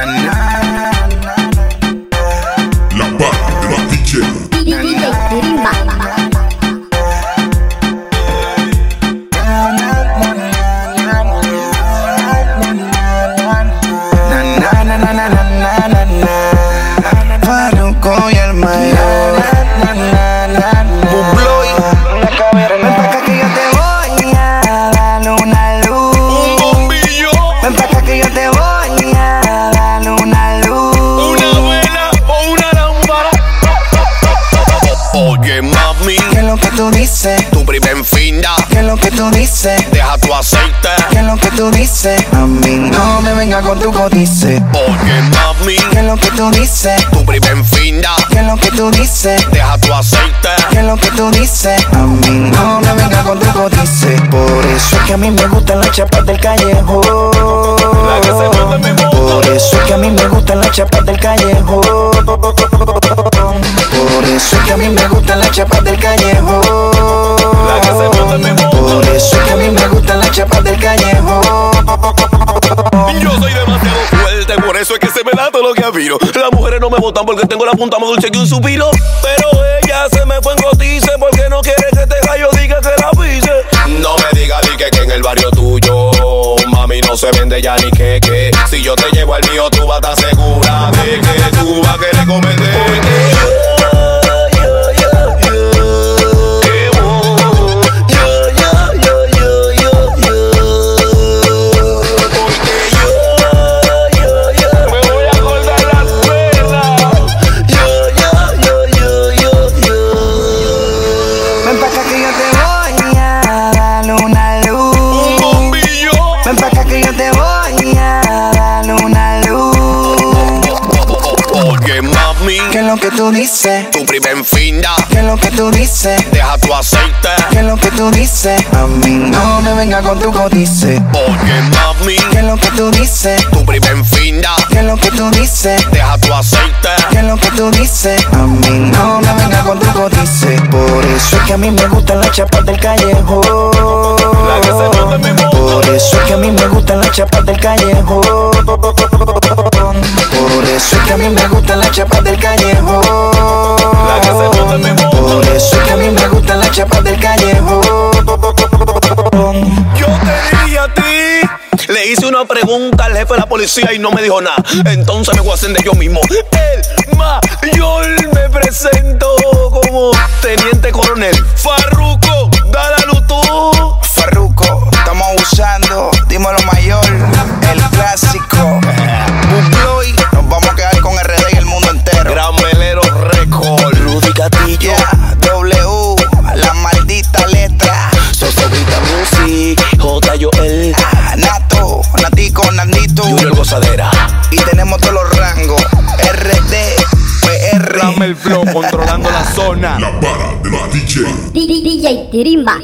can I? Tú dices? tu primer finda, ¿Qué es lo que tú dices? deja tu aceite. ¿Qué es lo que tú dices? A mí no me venga con tu codice. Oye, mami, ¿Qué es lo que tú dices? tu primer finda, ¿Qué es lo que tú dices? deja tu aceite. ¿Qué es lo que tú dices? A mí no me venga con tu codice. Por eso es que a mí me gustan las chapas del callejón. La que se gustan las chapas del callejón. Por eso es que a mí me gustan las chapas del callejón. Yo soy demasiado fuerte, por eso es que se me da todo lo que admiro. Las mujeres no me votan porque tengo la punta más dulce que un suspiro. Pero ella se me fue en cotice porque no quiere que este gallo diga que la pise. No me diga di que, que en el barrio tuyo, mami, no se vende ya ni que que. Si yo te llevo al mío, tú vas a estar segura de que te voy a dar una luz. Oye, mami, ¿Qué es lo que tú dices? tu primer finda, ¿Qué es lo que tú dices? deja tu aceite. ¿Qué es lo que tú dices? A mí no me venga con tu codice. Oye, mami, ¿Qué es lo que tú dices? tu primer finda, ¿Qué es lo que tú dices? deja tu aceite. ¿Qué es lo que tú dices? A mí no me venga con tu codice. Por eso es que a mí me gustan las chapas del callejón. Callejón. Por eso es que a mí me gustan las chapas del callejón. Por eso es que a mí me gustan las chapas del callejón. Yo te dije a ti. Le hice una pregunta al jefe de la policía y no me dijo nada. Entonces me voy a hacer de yo mismo. El mayor me presento como Gozadera. Y tenemos todos los rangos. RD, PR. Dame el flow controlando la zona. La barra de la DJ. DJ Tirimba.